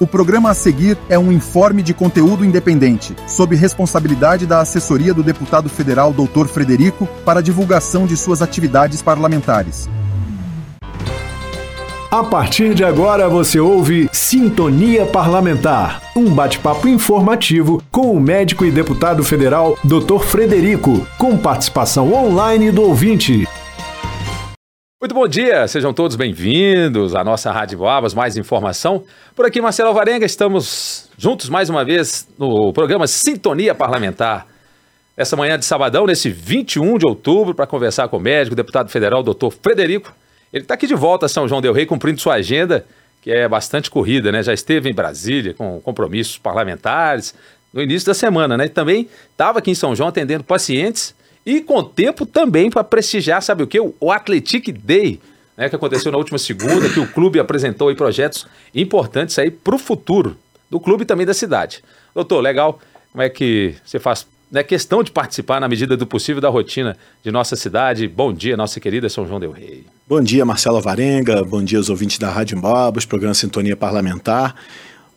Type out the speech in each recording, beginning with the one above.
O programa a seguir é um informe de conteúdo independente, sob responsabilidade da assessoria do deputado federal Dr. Frederico para divulgação de suas atividades parlamentares. A partir de agora você ouve Sintonia Parlamentar, um bate-papo informativo com o médico e deputado federal Dr. Frederico, com participação online do ouvinte. Muito bom dia, sejam todos bem-vindos à nossa Rádio Boabas, mais informação. Por aqui, Marcelo Alvarenga, estamos juntos mais uma vez no programa Sintonia Parlamentar. Essa manhã de sabadão, nesse 21 de outubro, para conversar com o médico, deputado federal, doutor Frederico, ele está aqui de volta a São João Del Rei, cumprindo sua agenda, que é bastante corrida, né? Já esteve em Brasília com compromissos parlamentares no início da semana, né? Também estava aqui em São João atendendo pacientes e com tempo também para prestigiar, sabe o que? O Athletic Day, né? Que aconteceu na última segunda, que o clube apresentou aí projetos importantes aí para o futuro do clube e também da cidade. Doutor, legal. Como é que você faz né, questão de participar na medida do possível da rotina de nossa cidade. Bom dia, nossa querida São João del Rei. Bom dia, Marcelo Varenga. Bom dia aos ouvintes da Rádio Babos, programa Sintonia Parlamentar.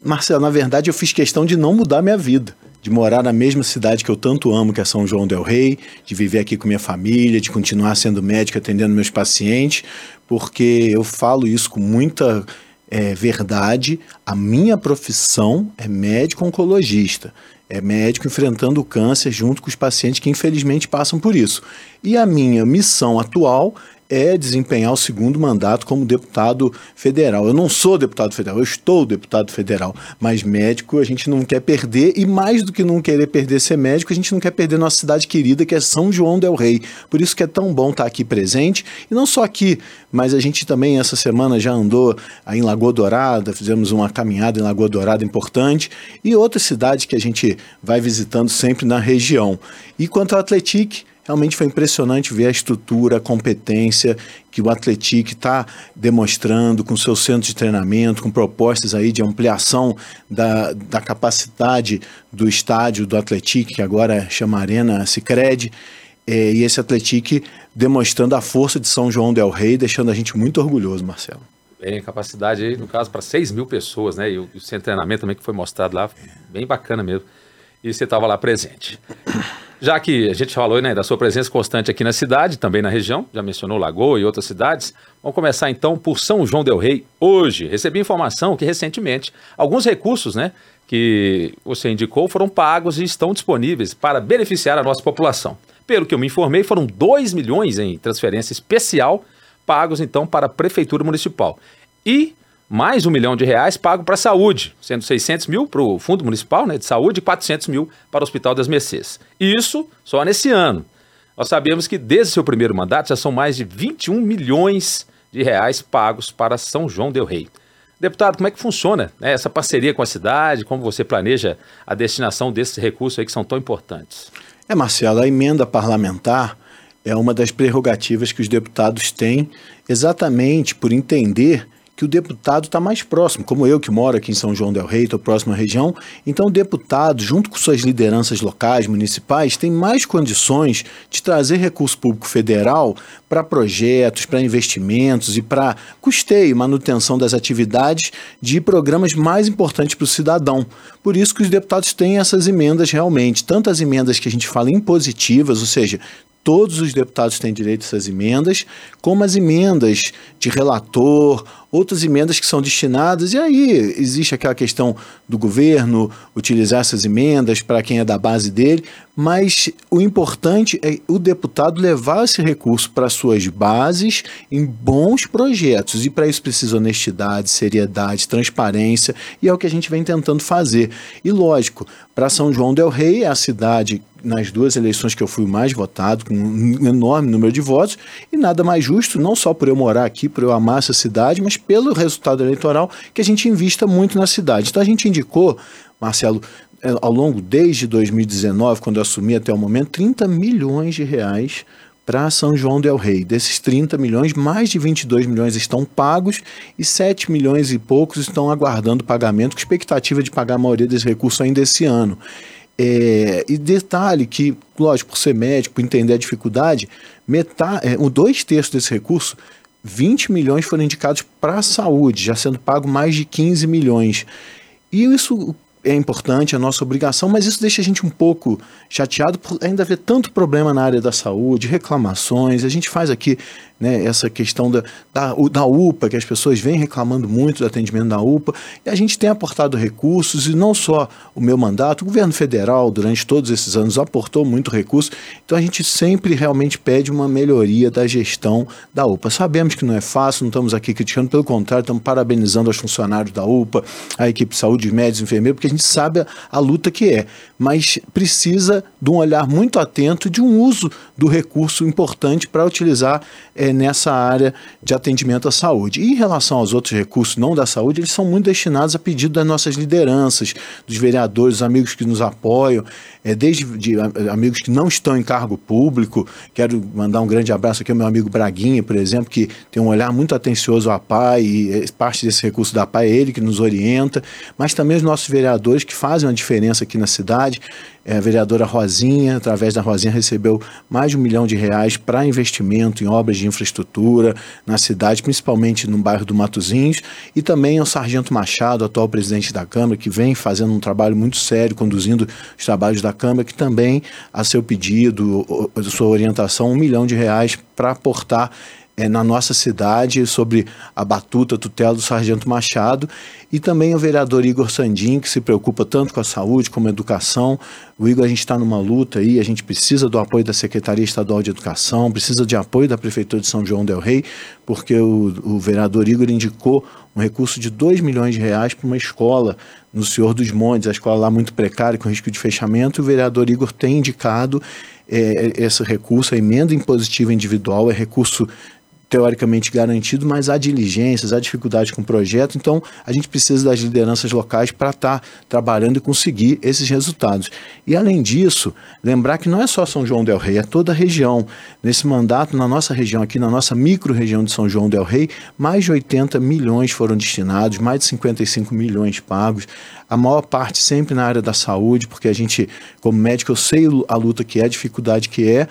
Marcelo, na verdade eu fiz questão de não mudar minha vida, de morar na mesma cidade que eu tanto amo, que é São João del Rei, de viver aqui com minha família, de continuar sendo médico atendendo meus pacientes, porque eu falo isso com muita é, verdade. A minha profissão é médico oncologista é médico enfrentando o câncer junto com os pacientes que infelizmente passam por isso. E a minha missão atual é desempenhar o segundo mandato como deputado federal. Eu não sou deputado federal, eu estou deputado federal, mas médico a gente não quer perder e mais do que não querer perder ser médico, a gente não quer perder nossa cidade querida que é São João del Rei. Por isso que é tão bom estar aqui presente e não só aqui, mas a gente também essa semana já andou aí em Lagoa Dourada, fizemos uma caminhada em Lagoa Dourada importante e outras cidades que a gente vai visitando sempre na região. E quanto ao Atletique, Realmente foi impressionante ver a estrutura, a competência que o Atletic está demonstrando com seu centro de treinamento, com propostas aí de ampliação da, da capacidade do estádio do Atletic, que agora chama Arena Sicredi, é, e esse Atletic demonstrando a força de São João del Rei, deixando a gente muito orgulhoso, Marcelo. Bem, capacidade aí, no caso, para 6 mil pessoas, né? E o, o centro de treinamento também que foi mostrado lá, bem bacana mesmo. E você estava lá presente. Já que a gente falou né, da sua presença constante aqui na cidade, também na região, já mencionou Lagoa e outras cidades, vamos começar então por São João del Rei. Hoje, recebi informação que recentemente alguns recursos né, que você indicou foram pagos e estão disponíveis para beneficiar a nossa população. Pelo que eu me informei, foram 2 milhões em transferência especial pagos então para a Prefeitura Municipal. E mais um milhão de reais pago para a saúde, sendo 600 mil para o Fundo Municipal né, de Saúde e 400 mil para o Hospital das Mercês. Isso só nesse ano. Nós sabemos que desde seu primeiro mandato já são mais de 21 milhões de reais pagos para São João del Rei. Deputado, como é que funciona né, essa parceria com a cidade? Como você planeja a destinação desses recursos aí que são tão importantes? É, Marcelo, a emenda parlamentar é uma das prerrogativas que os deputados têm, exatamente por entender que o deputado está mais próximo, como eu que moro aqui em São João del Rei, estou próximo à região. Então, o deputado, junto com suas lideranças locais, municipais, tem mais condições de trazer recurso público federal para projetos, para investimentos e para custeio, manutenção das atividades de programas mais importantes para o cidadão. Por isso que os deputados têm essas emendas realmente, tanto as emendas que a gente fala impositivas, ou seja, todos os deputados têm direito a essas emendas, como as emendas de relator, outras emendas que são destinadas, e aí existe aquela questão do governo utilizar essas emendas para quem é da base dele, mas o importante é o deputado levar esse recurso para suas bases em bons projetos, e para isso precisa honestidade, seriedade, transparência, e é o que a gente vem tentando fazer. E lógico, para São João del Rei, é a cidade nas duas eleições que eu fui mais votado, com um enorme número de votos, e nada mais justo, não só por eu morar aqui, por eu amar essa cidade, mas pelo resultado eleitoral, que a gente invista muito na cidade. Então a gente indicou, Marcelo, é, ao longo desde 2019, quando eu assumi até o momento, 30 milhões de reais para São João del Rei. Desses 30 milhões, mais de 22 milhões estão pagos e 7 milhões e poucos estão aguardando pagamento, com expectativa de pagar a maioria desses recursos ainda esse ano. É, e detalhe que, lógico, por ser médico, por entender a dificuldade, metade, é, dois terços desse recurso, 20 milhões foram indicados para a saúde, já sendo pago mais de 15 milhões. E isso é importante, é nossa obrigação, mas isso deixa a gente um pouco chateado por ainda haver tanto problema na área da saúde, reclamações. A gente faz aqui né, essa questão da, da, da, UPA, que as pessoas vêm reclamando muito do atendimento da UPA, e a gente tem aportado recursos, e não só o meu mandato, o governo federal, durante todos esses anos, aportou muito recurso, então a gente sempre realmente pede uma melhoria da gestão da UPA. Sabemos que não é fácil, não estamos aqui criticando, pelo contrário, estamos parabenizando os funcionários da UPA, a equipe de saúde, os médicos, enfermeiros, porque a gente sabe a, a luta que é, mas precisa de um olhar muito atento de um uso do recurso importante para utilizar é, nessa área de atendimento à saúde. E em relação aos outros recursos não da saúde, eles são muito destinados a pedido das nossas lideranças, dos vereadores, dos amigos que nos apoiam, é, desde de, amigos que não estão em cargo público. Quero mandar um grande abraço aqui ao meu amigo Braguinha, por exemplo, que tem um olhar muito atencioso à PAI, e é, parte desse recurso da PAI é ele que nos orienta, mas também os nossos vereadores que fazem uma diferença aqui na cidade. É, a vereadora Rosinha, através da Rosinha, recebeu mais de um milhão de reais para investimento em obras de infraestrutura na cidade, principalmente no bairro do Matozinhos, e também ao Sargento Machado, atual presidente da Câmara, que vem fazendo um trabalho muito sério, conduzindo os trabalhos da Câmara, que também, a seu pedido, a sua orientação, um milhão de reais para aportar é, na nossa cidade sobre a batuta tutela do Sargento Machado e também o vereador Igor Sandin, que se preocupa tanto com a saúde como a educação. O Igor, a gente está numa luta aí, a gente precisa do apoio da Secretaria Estadual de Educação, precisa de apoio da Prefeitura de São João del Rei, porque o, o vereador Igor indicou um recurso de 2 milhões de reais para uma escola no Senhor dos Montes, a escola lá muito precária, com risco de fechamento, o vereador Igor tem indicado é, esse recurso, a emenda impositiva individual, é recurso teoricamente garantido, mas há diligências, há dificuldades com o projeto, então a gente precisa das lideranças locais para estar tá trabalhando e conseguir esses resultados. E além disso, lembrar que não é só São João del Rei, é toda a região. Nesse mandato, na nossa região aqui, na nossa micro-região de São João del Rei, mais de 80 milhões foram destinados, mais de 55 milhões pagos a maior parte sempre na área da saúde, porque a gente, como médico, eu sei a luta que é, a dificuldade que é,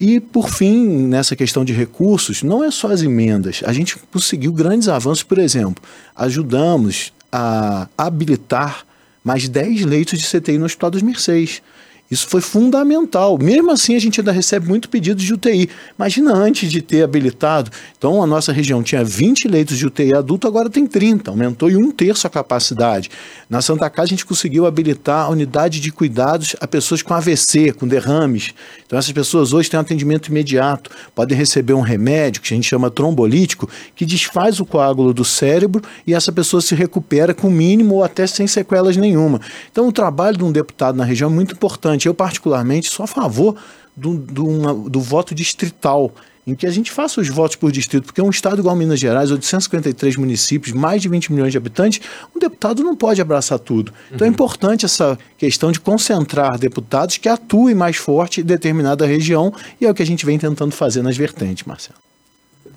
e, por fim, nessa questão de recursos, não é só as emendas. A gente conseguiu grandes avanços, por exemplo, ajudamos a habilitar mais 10 leitos de CTI no Hospital dos Mercês. Isso foi fundamental. Mesmo assim, a gente ainda recebe muito pedido de UTI. Imagina antes de ter habilitado. Então, a nossa região tinha 20 leitos de UTI adulto, agora tem 30. Aumentou em um terço a capacidade. Na Santa Casa, a gente conseguiu habilitar a unidade de cuidados a pessoas com AVC, com derrames. Então, essas pessoas hoje têm um atendimento imediato. Podem receber um remédio, que a gente chama trombolítico, que desfaz o coágulo do cérebro e essa pessoa se recupera com mínimo ou até sem sequelas nenhuma. Então, o trabalho de um deputado na região é muito importante importante. Eu, particularmente, sou a favor do, do, uma, do voto distrital em que a gente faça os votos por distrito, porque um estado igual Minas Gerais, 853 municípios, mais de 20 milhões de habitantes, um deputado não pode abraçar tudo. Então é uhum. é importante essa questão de concentrar deputados que atuem mais forte em determinada região, e é o que a gente vem tentando fazer nas vertentes, Marcelo.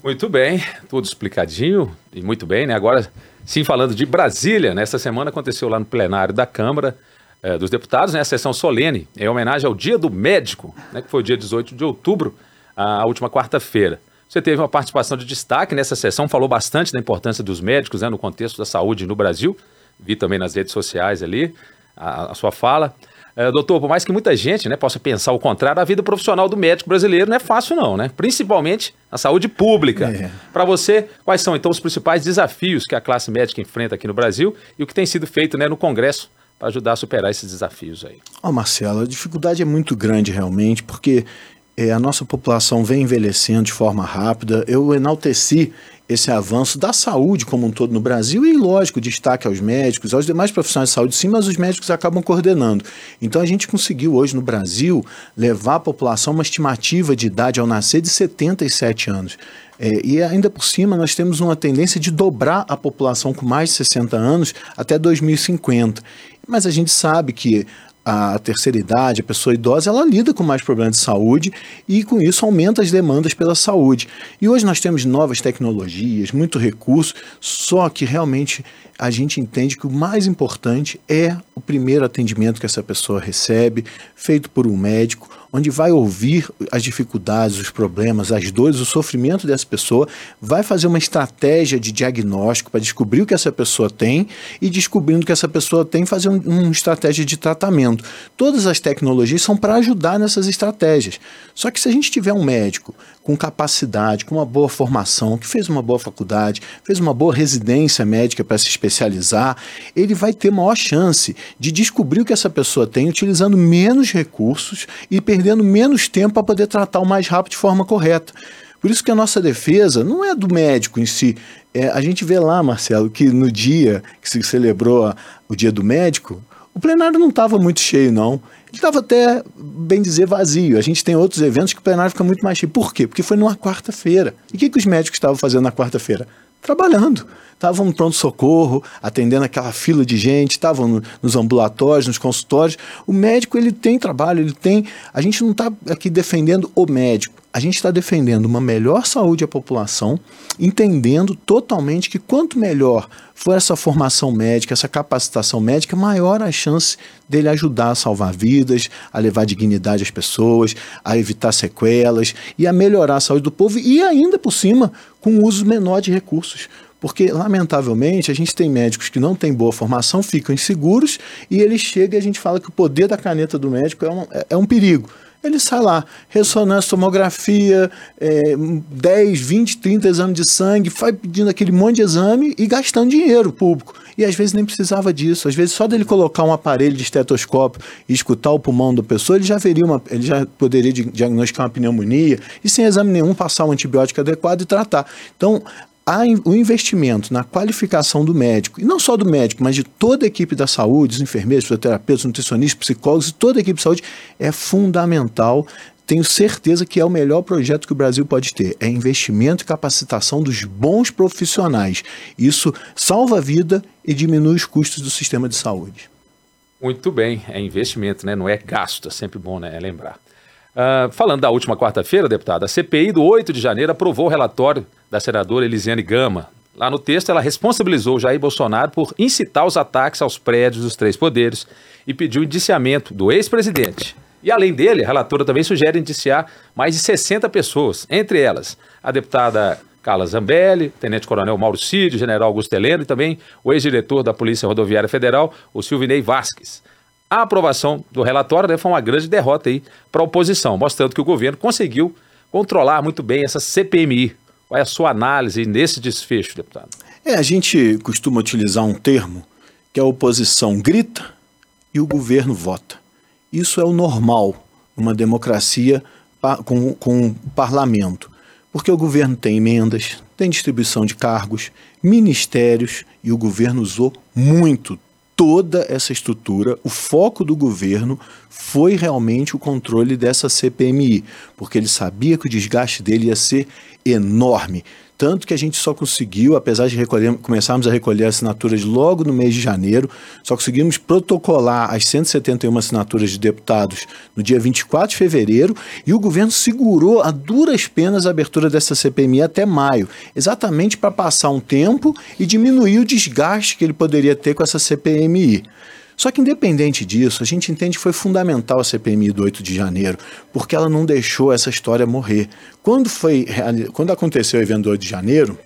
Muito bem, tudo explicadinho e muito bem, né? Agora, sim, falando de Brasília, nessa semana aconteceu lá no plenário da Câmara é, dos deputados, né, a sessão solene, em homenagem ao Dia do Médico, né, que foi o dia 18 de outubro, a última quarta-feira. Você teve uma participação de destaque nessa sessão, falou bastante da importância dos médicos né, no contexto da saúde no Brasil. Vi também nas redes sociais ali a, a sua fala. É, doutor, por mais que muita gente né, possa pensar o contrário, a vida profissional do médico brasileiro não é fácil, não, né? Principalmente na saúde pública. É. Para você, quais são então os principais desafios que a classe médica enfrenta aqui no Brasil e o que tem sido feito né, no Congresso para ajudar a superar esses desafios aí. Oh, Marcelo, a dificuldade é muito grande realmente, porque é, a nossa população vem envelhecendo de forma rápida. Eu enalteci esse avanço da saúde como um todo no Brasil e, lógico, destaque aos médicos, aos demais profissionais de saúde, sim, mas os médicos acabam coordenando. Então a gente conseguiu hoje no Brasil levar a população uma estimativa de idade ao nascer de 77 anos. É, e ainda por cima, nós temos uma tendência de dobrar a população com mais de 60 anos até 2050. Mas a gente sabe que a terceira idade, a pessoa idosa, ela lida com mais problemas de saúde e com isso aumenta as demandas pela saúde. E hoje nós temos novas tecnologias, muito recurso, só que realmente a gente entende que o mais importante é o primeiro atendimento que essa pessoa recebe, feito por um médico, onde vai ouvir as dificuldades, os problemas, as dores, o sofrimento dessa pessoa, vai fazer uma estratégia de diagnóstico para descobrir o que essa pessoa tem e descobrindo o que essa pessoa tem, fazer um, uma estratégia de tratamento. Todas as tecnologias são para ajudar nessas estratégias. Só que se a gente tiver um médico com capacidade, com uma boa formação, que fez uma boa faculdade, fez uma boa residência médica para se especializar, ele vai ter maior chance de descobrir o que essa pessoa tem utilizando menos recursos e perdendo menos tempo para poder tratar o mais rápido de forma correta. Por isso que a nossa defesa não é do médico em si. É, a gente vê lá, Marcelo, que no dia que se celebrou o dia do médico, o plenário não estava muito cheio, não. Ele estava até, bem dizer, vazio. A gente tem outros eventos que o plenário fica muito mais cheio. Por quê? Porque foi numa quarta-feira. E o que, que os médicos estavam fazendo na quarta-feira? Trabalhando. Estavam no pronto-socorro, atendendo aquela fila de gente, estavam no, nos ambulatórios, nos consultórios. O médico, ele tem trabalho, ele tem. A gente não está aqui defendendo o médico a gente está defendendo uma melhor saúde à população, entendendo totalmente que quanto melhor for essa formação médica, essa capacitação médica, maior a chance dele ajudar a salvar vidas, a levar dignidade às pessoas, a evitar sequelas e a melhorar a saúde do povo e ainda por cima com uso menor de recursos. Porque, lamentavelmente, a gente tem médicos que não têm boa formação, ficam inseguros e ele chega e a gente fala que o poder da caneta do médico é um, é um perigo. Ele sai lá, ressonância, tomografia, é, 10, 20, 30 exames de sangue, vai pedindo aquele monte de exame e gastando dinheiro público. E às vezes nem precisava disso. Às vezes só dele colocar um aparelho de estetoscópio e escutar o pulmão da pessoa, ele já veria uma, ele já poderia diagnosticar uma pneumonia e sem exame nenhum passar um antibiótico adequado e tratar. Então, o investimento na qualificação do médico, e não só do médico, mas de toda a equipe da saúde, os enfermeiros, fisioterapeutas, nutricionistas, psicólogos, toda a equipe de saúde, é fundamental. Tenho certeza que é o melhor projeto que o Brasil pode ter. É investimento e capacitação dos bons profissionais. Isso salva a vida e diminui os custos do sistema de saúde. Muito bem, é investimento, né? não é gasto, é sempre bom né? é lembrar. Uh, falando da última quarta-feira, deputada, a CPI do 8 de janeiro aprovou o relatório da senadora Elisiane Gama. Lá no texto, ela responsabilizou Jair Bolsonaro por incitar os ataques aos prédios dos três poderes e pediu indiciamento do ex-presidente. E além dele, a relatora também sugere indiciar mais de 60 pessoas, entre elas a deputada Carla Zambelli, tenente-coronel Mauro Cid, general Augusto Heleno e também o ex-diretor da Polícia Rodoviária Federal, o Silvinei Vasques. A aprovação do relatório né, foi uma grande derrota para a oposição, mostrando que o governo conseguiu controlar muito bem essa CPMI. Qual é a sua análise nesse desfecho, deputado? É, a gente costuma utilizar um termo que a oposição grita e o governo vota. Isso é o normal numa democracia com, com o parlamento, porque o governo tem emendas, tem distribuição de cargos, ministérios e o governo usou muito toda essa estrutura, o foco do governo foi realmente o controle dessa CPMI, porque ele sabia que o desgaste dele ia ser enorme. Tanto que a gente só conseguiu, apesar de recolher, começarmos a recolher assinaturas logo no mês de janeiro, só conseguimos protocolar as 171 assinaturas de deputados no dia 24 de fevereiro e o governo segurou a duras penas a abertura dessa CPMI até maio, exatamente para passar um tempo e diminuir o desgaste que ele poderia ter com essa CPMI. Só que, independente disso, a gente entende que foi fundamental a CPMI do 8 de janeiro, porque ela não deixou essa história morrer. Quando, foi, quando aconteceu o evento do 8 de janeiro,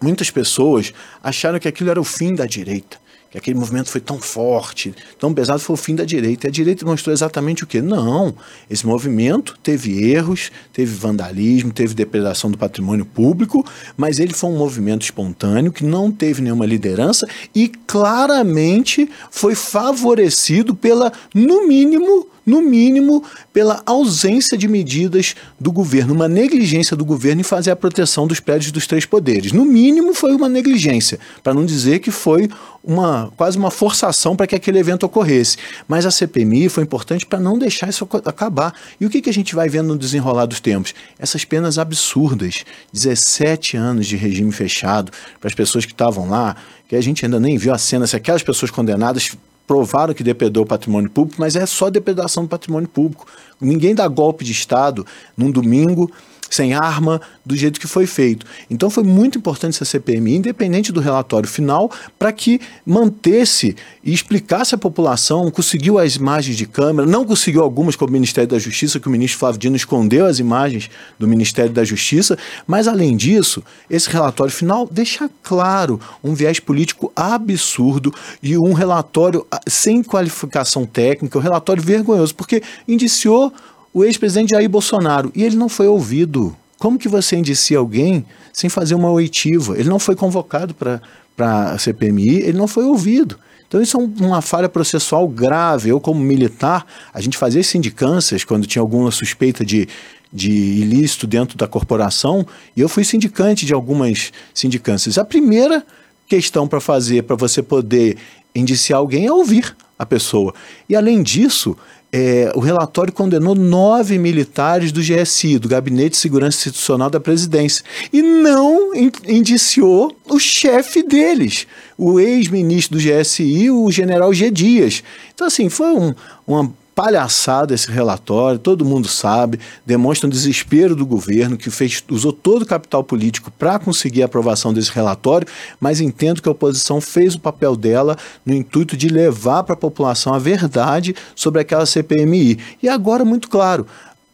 muitas pessoas acharam que aquilo era o fim da direita que aquele movimento foi tão forte, tão pesado, foi o fim da direita. E a direita mostrou exatamente o quê? Não. Esse movimento teve erros, teve vandalismo, teve depredação do patrimônio público, mas ele foi um movimento espontâneo que não teve nenhuma liderança e claramente foi favorecido pela, no mínimo, no mínimo, pela ausência de medidas do governo, uma negligência do governo em fazer a proteção dos prédios dos três poderes. No mínimo, foi uma negligência, para não dizer que foi uma quase uma forçação para que aquele evento ocorresse. Mas a CPMI foi importante para não deixar isso acabar. E o que, que a gente vai vendo no desenrolar dos tempos? Essas penas absurdas, 17 anos de regime fechado para as pessoas que estavam lá, que a gente ainda nem viu a cena, se aquelas pessoas condenadas provaram que depredou o patrimônio público, mas é só depredação do patrimônio público. Ninguém dá golpe de Estado num domingo sem arma, do jeito que foi feito. Então foi muito importante essa CPMI, independente do relatório final, para que mantesse e explicasse à população, conseguiu as imagens de câmera, não conseguiu algumas com o Ministério da Justiça, que o ministro Flávio Dino escondeu as imagens do Ministério da Justiça, mas além disso, esse relatório final deixa claro um viés político absurdo e um relatório ah, sem qualificação técnica, um relatório vergonhoso, porque indiciou o ex-presidente Jair Bolsonaro e ele não foi ouvido. Como que você indicia alguém sem fazer uma oitiva? Ele não foi convocado para a CPMI, ele não foi ouvido. Então isso é um, uma falha processual grave. Eu, como militar, a gente fazia sindicâncias quando tinha alguma suspeita de, de ilícito dentro da corporação, e eu fui sindicante de algumas sindicâncias. A primeira questão para fazer, para você poder indiciar alguém, é ouvir a pessoa. E além disso, é, o relatório condenou nove militares do GSI, do Gabinete de Segurança Institucional da Presidência, e não indiciou o chefe deles, o ex-ministro do GSI, o general G. Dias. Então, assim, foi um, uma palhaçada esse relatório, todo mundo sabe, demonstra um desespero do governo que fez, usou todo o capital político para conseguir a aprovação desse relatório, mas entendo que a oposição fez o papel dela no intuito de levar para a população a verdade sobre aquela CPMI. E agora, muito claro,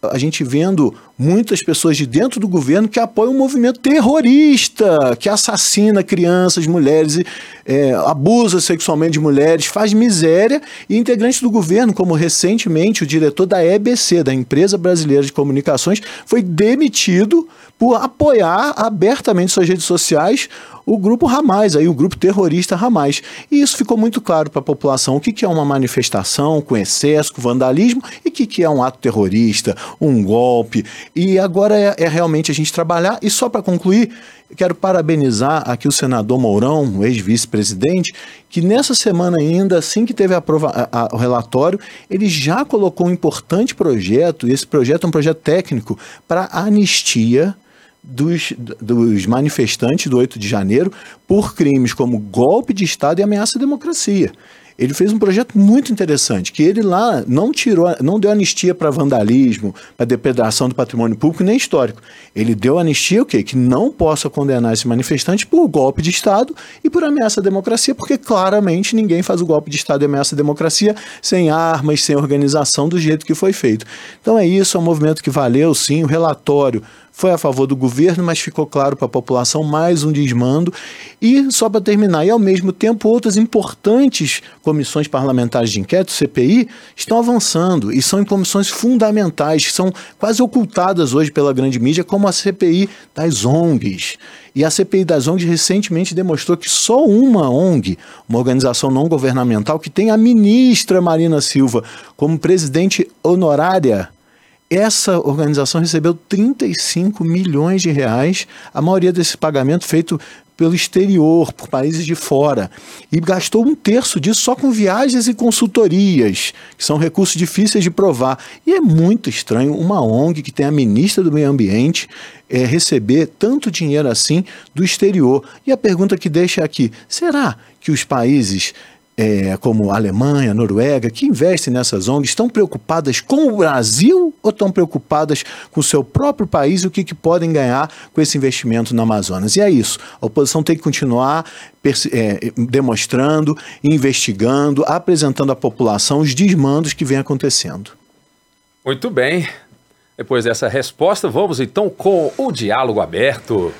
a gente vendo muitas pessoas de dentro do governo que apoiam um movimento terrorista, que assassina crianças, mulheres, é, abusa sexualmente de mulheres, faz miséria, e integrantes do governo, como recentemente o diretor da EBC, da Empresa Brasileira de Comunicações, foi demitido por apoiar abertamente suas redes sociais o grupo Hamas, aí, o grupo terrorista Hamas. E isso ficou muito claro para a população o que, que é uma manifestação com excesso, com vandalismo e o que, que é um ato terrorista, um golpe. E agora é, é realmente a gente trabalhar. E só para concluir, quero parabenizar aqui o senador Mourão, ex-vice-presidente, que nessa semana ainda, assim que teve a prova, a, a, o relatório, ele já colocou um importante projeto, e esse projeto é um projeto técnico para anistia dos, dos manifestantes do 8 de janeiro por crimes como golpe de Estado e ameaça à democracia ele fez um projeto muito interessante, que ele lá não tirou, não deu anistia para vandalismo, para depredação do patrimônio público nem histórico. Ele deu anistia o quê? Que não possa condenar esse manifestante por golpe de Estado e por ameaça à democracia, porque claramente ninguém faz o golpe de Estado e ameaça à democracia sem armas, sem organização do jeito que foi feito. Então é isso, é um movimento que valeu sim, o relatório foi a favor do governo, mas ficou claro para a população mais um desmando. E, só para terminar, e ao mesmo tempo, outras importantes comissões parlamentares de inquérito, CPI, estão avançando e são em comissões fundamentais, que são quase ocultadas hoje pela grande mídia, como a CPI das ONGs. E a CPI das ONGs recentemente demonstrou que só uma ONG, uma organização não governamental, que tem a ministra Marina Silva como presidente honorária essa organização recebeu 35 milhões de reais, a maioria desse pagamento feito pelo exterior, por países de fora, e gastou um terço disso só com viagens e consultorias, que são recursos difíceis de provar. E é muito estranho uma ONG que tem a ministra do Meio Ambiente é, receber tanto dinheiro assim do exterior. E a pergunta que deixa aqui: será que os países é, como Alemanha, Noruega, que investem nessas ONGs, estão preocupadas com o Brasil ou estão preocupadas com o seu próprio país e o que, que podem ganhar com esse investimento no Amazonas? E é isso. A oposição tem que continuar é, demonstrando, investigando, apresentando à população os desmandos que vem acontecendo. Muito bem. Depois dessa resposta, vamos então com o diálogo aberto.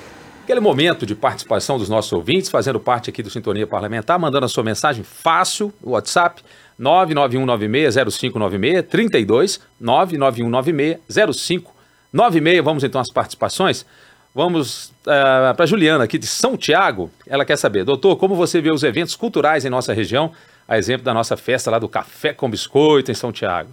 Aquele momento de participação dos nossos ouvintes, fazendo parte aqui do Sintonia Parlamentar, mandando a sua mensagem fácil, no WhatsApp, 991960596, 32 991960596. Vamos então às participações. Vamos uh, para Juliana, aqui de São Tiago. Ela quer saber, doutor, como você vê os eventos culturais em nossa região, a exemplo da nossa festa lá do Café com Biscoito em São Tiago?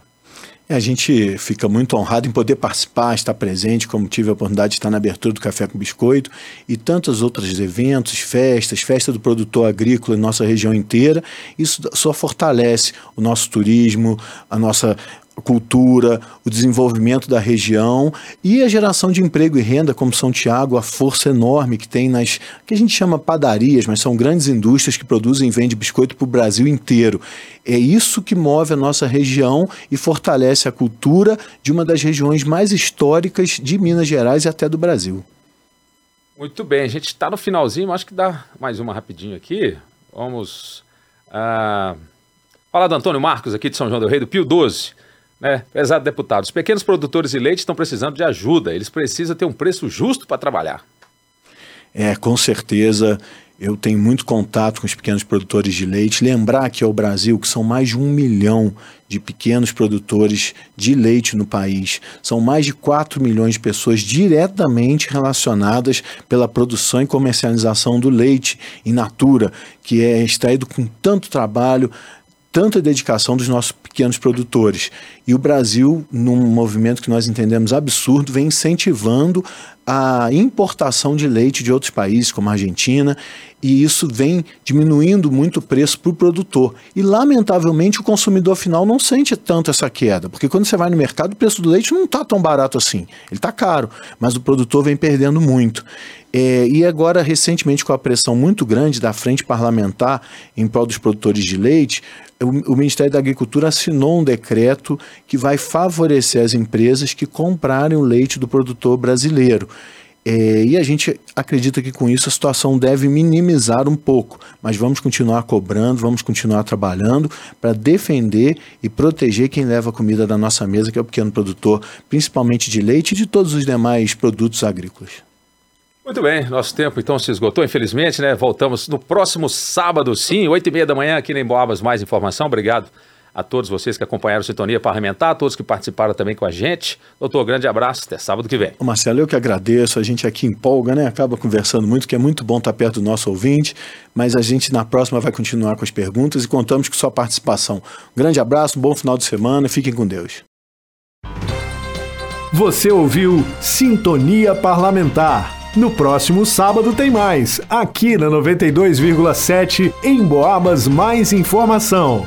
A gente fica muito honrado em poder participar, estar presente, como tive a oportunidade de estar na abertura do Café com Biscoito e tantos outros eventos, festas, festa do produtor agrícola em nossa região inteira. Isso só fortalece o nosso turismo, a nossa cultura, o desenvolvimento da região e a geração de emprego e renda, como São Tiago, a força enorme que tem nas que a gente chama padarias, mas são grandes indústrias que produzem e vendem biscoito para o Brasil inteiro. É isso que move a nossa região e fortalece a cultura de uma das regiões mais históricas de Minas Gerais e até do Brasil. Muito bem, a gente está no finalzinho, acho que dá mais uma rapidinho aqui. Vamos uh, falar do Antônio Marcos aqui de São João do Rei, do Pio 12. Né? Pesado deputado, os pequenos produtores de leite estão precisando de ajuda, eles precisam ter um preço justo para trabalhar. É, com certeza. Eu tenho muito contato com os pequenos produtores de leite. Lembrar que é o Brasil que são mais de um milhão de pequenos produtores de leite no país. São mais de 4 milhões de pessoas diretamente relacionadas pela produção e comercialização do leite in natura, que é extraído com tanto trabalho, tanta dedicação dos nossos pequenos produtores. E o Brasil, num movimento que nós entendemos absurdo, vem incentivando a importação de leite de outros países, como a Argentina, e isso vem diminuindo muito o preço para o produtor. E, lamentavelmente, o consumidor final não sente tanto essa queda, porque quando você vai no mercado, o preço do leite não está tão barato assim. Ele está caro, mas o produtor vem perdendo muito. É, e agora, recentemente, com a pressão muito grande da frente parlamentar em prol dos produtores de leite, o, o, Ministério da Agricultura assinou um decreto que vai favorecer as empresas que comprarem o leite do produtor brasileiro. É, e a gente acredita que com isso a situação deve minimizar um pouco, mas vamos continuar cobrando, vamos continuar trabalhando para defender e proteger quem leva a comida da nossa mesa, que é o pequeno produtor, principalmente de leite e de todos os demais produtos agrícolas. Muito bem, nosso tempo então se esgotou, infelizmente, né? Voltamos no próximo sábado, sim, oito e meia da manhã, aqui em Boabas, mais informação. Obrigado a todos vocês que acompanharam a Sintonia Parlamentar, a todos que participaram também com a gente. Doutor, grande abraço, até sábado que vem. Marcelo, eu que agradeço, a gente aqui empolga, né? Acaba conversando muito, que é muito bom estar perto do nosso ouvinte, mas a gente na próxima vai continuar com as perguntas e contamos com sua participação. Um grande abraço, um bom final de semana, fiquem com Deus. Você ouviu Sintonia Parlamentar no próximo sábado tem mais, aqui na 92,7 em Boabas Mais Informação.